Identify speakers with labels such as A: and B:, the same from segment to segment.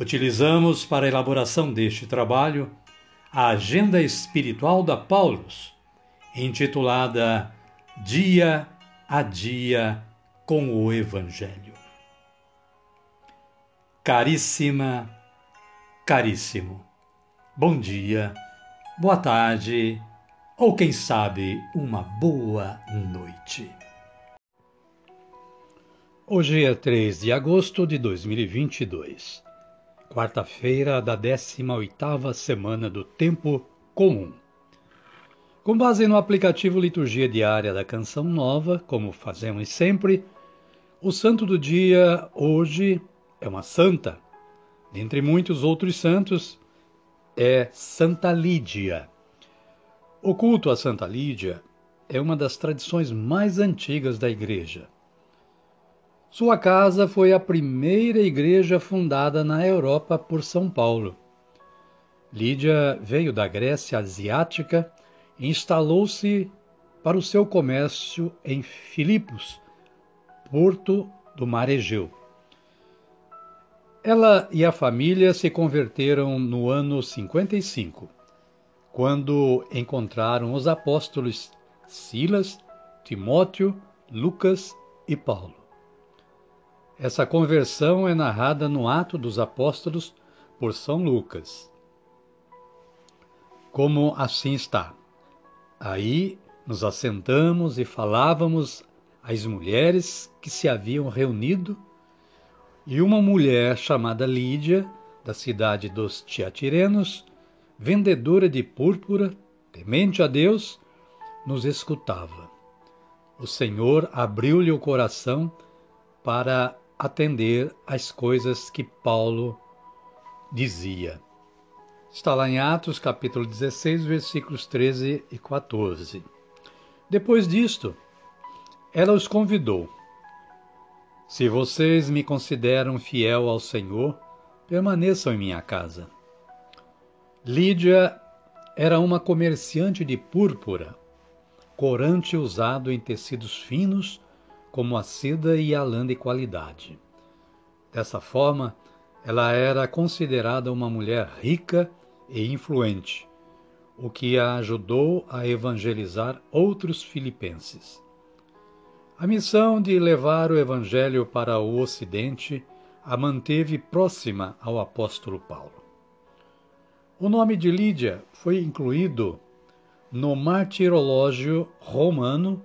A: Utilizamos para a elaboração deste trabalho a Agenda Espiritual da Paulus, intitulada Dia a Dia com o Evangelho. Caríssima, caríssimo, bom dia, boa tarde ou quem sabe uma boa noite. Hoje é 3 de agosto de 2022, quarta-feira da 18ª semana do Tempo Comum. Com base no aplicativo Liturgia Diária da Canção Nova, como fazemos sempre, o santo do dia hoje é uma santa. Dentre muitos outros santos, é Santa Lídia. O culto a Santa Lídia é uma das tradições mais antigas da Igreja sua casa foi a primeira igreja fundada na Europa por São Paulo. Lídia veio da Grécia Asiática e instalou-se para o seu comércio em Filipos, porto do Mar Egeu. Ela e a família se converteram no ano 55, quando encontraram os apóstolos Silas, Timóteo, Lucas e Paulo. Essa conversão é narrada no Ato dos Apóstolos por São Lucas. Como assim está? Aí nos assentamos e falávamos às mulheres que se haviam reunido, e uma mulher chamada Lídia, da cidade dos Tiatirenos, vendedora de púrpura, temente a Deus, nos escutava. O Senhor abriu-lhe o coração para atender às coisas que Paulo dizia. Está lá em Atos, capítulo 16, versículos 13 e 14. Depois disto, ela os convidou: Se vocês me consideram fiel ao Senhor, permaneçam em minha casa. Lídia era uma comerciante de púrpura, corante usado em tecidos finos como a seda e a lã de qualidade. Dessa forma, ela era considerada uma mulher rica e influente, o que a ajudou a evangelizar outros filipenses. A missão de levar o evangelho para o Ocidente a manteve próxima ao apóstolo Paulo. O nome de Lídia foi incluído no martirológio romano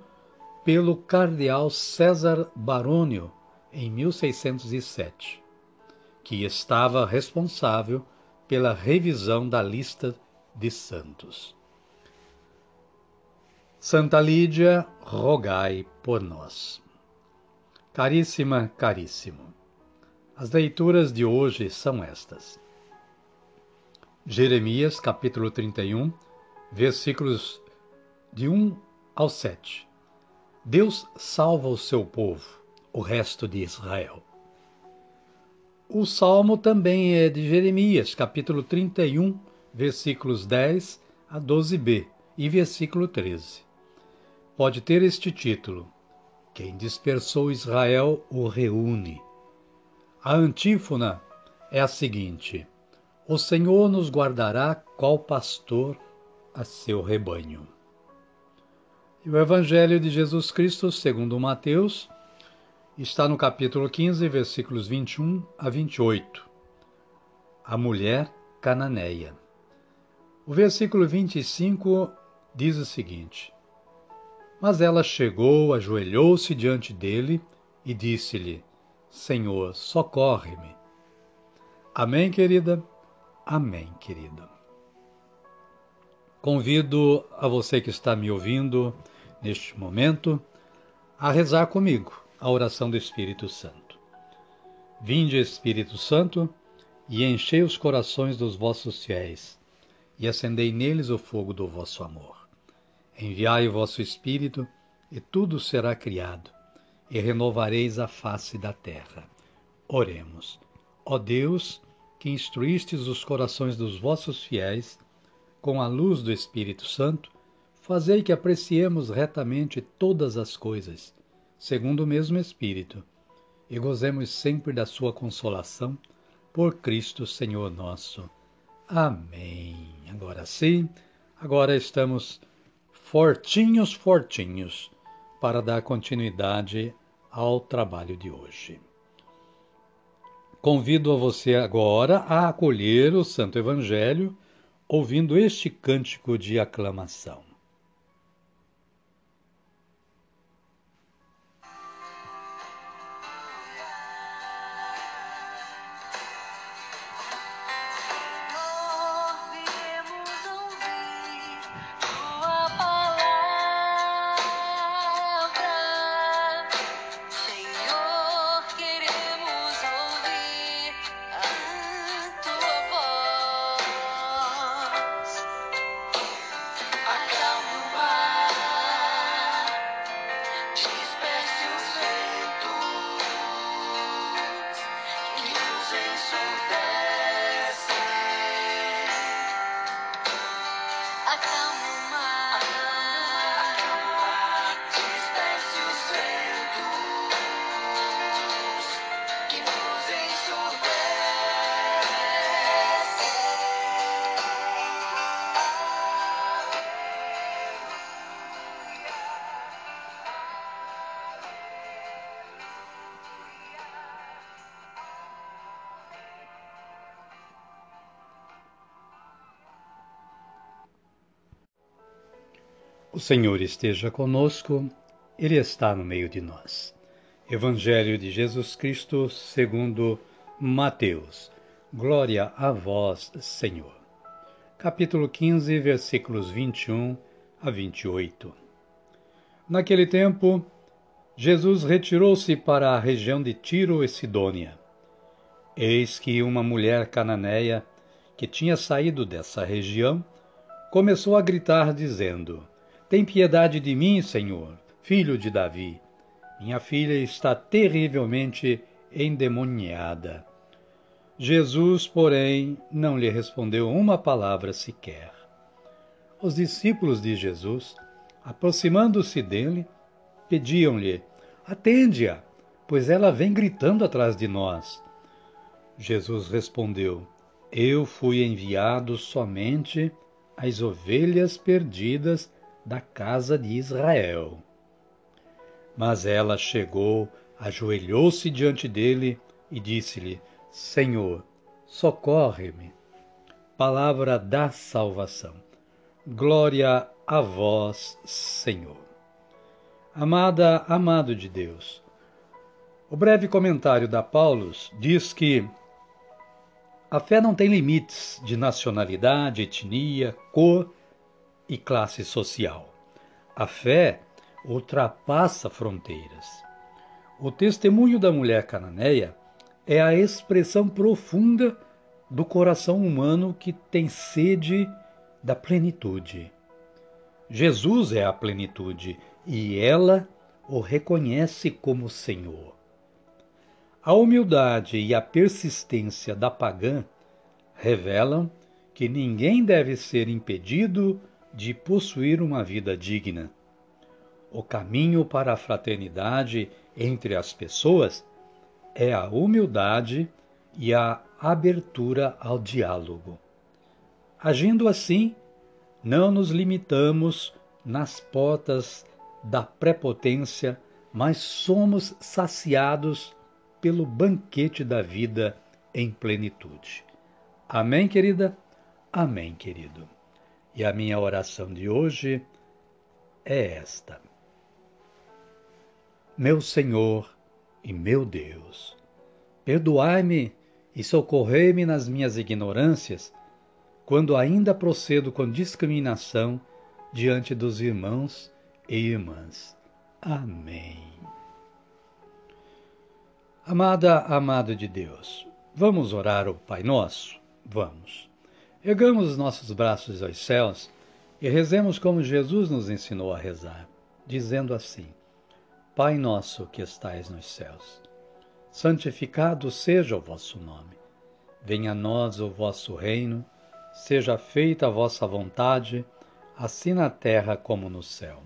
A: pelo cardeal César Barônio em 1607, que estava responsável pela revisão da lista de santos. Santa Lídia, rogai por nós. Caríssima, caríssimo. As leituras de hoje são estas. Jeremias, capítulo 31, versículos de 1 ao 7. Deus salva o seu povo, o resto de Israel. O salmo também é de Jeremias, capítulo 31, versículos 10 a 12b e versículo 13. Pode ter este título: Quem dispersou Israel o reúne. A antífona é a seguinte: O Senhor nos guardará qual pastor a seu rebanho. E o Evangelho de Jesus Cristo, segundo Mateus, está no capítulo 15, versículos 21 a 28. A mulher cananeia. O versículo 25 diz o seguinte: Mas ela chegou, ajoelhou-se diante dele e disse-lhe: Senhor, socorre-me. Amém, querida? Amém, querida. Convido a você que está me ouvindo neste momento, a rezar comigo a oração do Espírito Santo. Vinde, Espírito Santo, e enchei os corações dos vossos fiéis, e acendei neles o fogo do vosso amor. Enviai o vosso Espírito, e tudo será criado, e renovareis a face da terra. Oremos. Ó Deus, que instruístes os corações dos vossos fiéis, com a luz do Espírito Santo, fazei que apreciemos retamente todas as coisas, segundo o mesmo Espírito, e gozemos sempre da sua consolação por Cristo Senhor nosso. Amém. Agora sim, agora estamos fortinhos, fortinhos para dar continuidade ao trabalho de hoje. Convido a você agora a acolher o Santo Evangelho ouvindo este cântico de aclamação. O Senhor esteja conosco, Ele está no meio de nós. Evangelho de Jesus Cristo segundo Mateus. Glória a vós, Senhor. Capítulo 15, versículos 21 a 28. Naquele tempo, Jesus retirou-se para a região de Tiro e Sidônia. Eis que uma mulher cananeia, que tinha saído dessa região, começou a gritar, dizendo: tem piedade de mim, Senhor, filho de Davi. Minha filha está terrivelmente endemoniada. Jesus, porém, não lhe respondeu uma palavra sequer. Os discípulos de Jesus, aproximando-se dele, pediam-lhe: Atende-a, pois ela vem gritando atrás de nós. Jesus respondeu: Eu fui enviado somente às ovelhas perdidas da casa de Israel. Mas ela chegou, ajoelhou-se diante dele e disse-lhe: Senhor, socorre-me. Palavra da salvação. Glória a vós, Senhor. Amada, amado de Deus. O breve comentário da Paulus diz que a fé não tem limites de nacionalidade, etnia, cor e classe social. A fé ultrapassa fronteiras. O testemunho da mulher cananeia é a expressão profunda do coração humano que tem sede da plenitude. Jesus é a plenitude e ela o reconhece como Senhor. A humildade e a persistência da pagã revelam que ninguém deve ser impedido de possuir uma vida digna. O caminho para a fraternidade entre as pessoas é a humildade e a abertura ao diálogo. Agindo assim, não nos limitamos nas portas da prepotência, mas somos saciados pelo banquete da vida em plenitude. Amém, querida? Amém, querido. E a minha oração de hoje é esta: Meu Senhor e meu Deus, perdoai-me e socorrei-me nas minhas ignorâncias, quando ainda procedo com discriminação diante dos irmãos e irmãs. Amém. Amada, amado de Deus, Vamos orar o Pai Nosso? Vamos. Ergamos os nossos braços aos céus e rezemos como Jesus nos ensinou a rezar, dizendo assim: Pai nosso que estais nos céus, santificado seja o vosso nome. Venha a nós o vosso reino, seja feita a vossa vontade, assim na terra como no céu.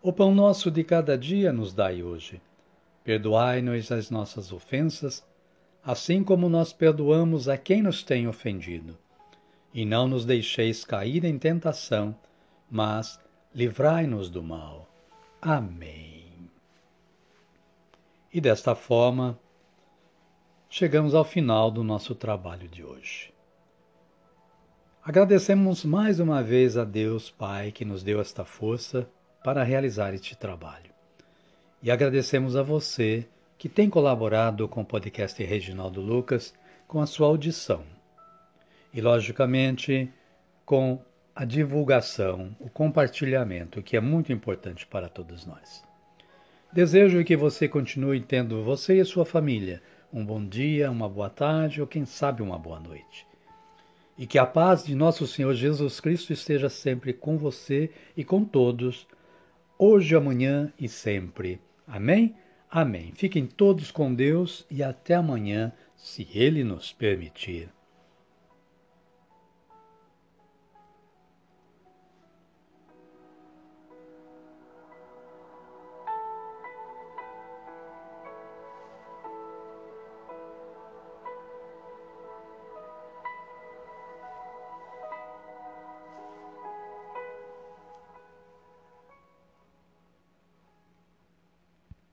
A: O pão nosso de cada dia nos dai hoje. Perdoai-nos as nossas ofensas, assim como nós perdoamos a quem nos tem ofendido. E não nos deixeis cair em tentação, mas livrai-nos do mal. Amém. E desta forma, chegamos ao final do nosso trabalho de hoje. Agradecemos mais uma vez a Deus Pai que nos deu esta força para realizar este trabalho. E agradecemos a você que tem colaborado com o podcast Reginaldo Lucas com a sua audição. E, logicamente, com a divulgação, o compartilhamento, que é muito importante para todos nós. Desejo que você continue tendo, você e sua família, um bom dia, uma boa tarde ou, quem sabe, uma boa noite. E que a paz de nosso Senhor Jesus Cristo esteja sempre com você e com todos, hoje, amanhã e sempre. Amém? Amém. Fiquem todos com Deus e até amanhã, se Ele nos permitir.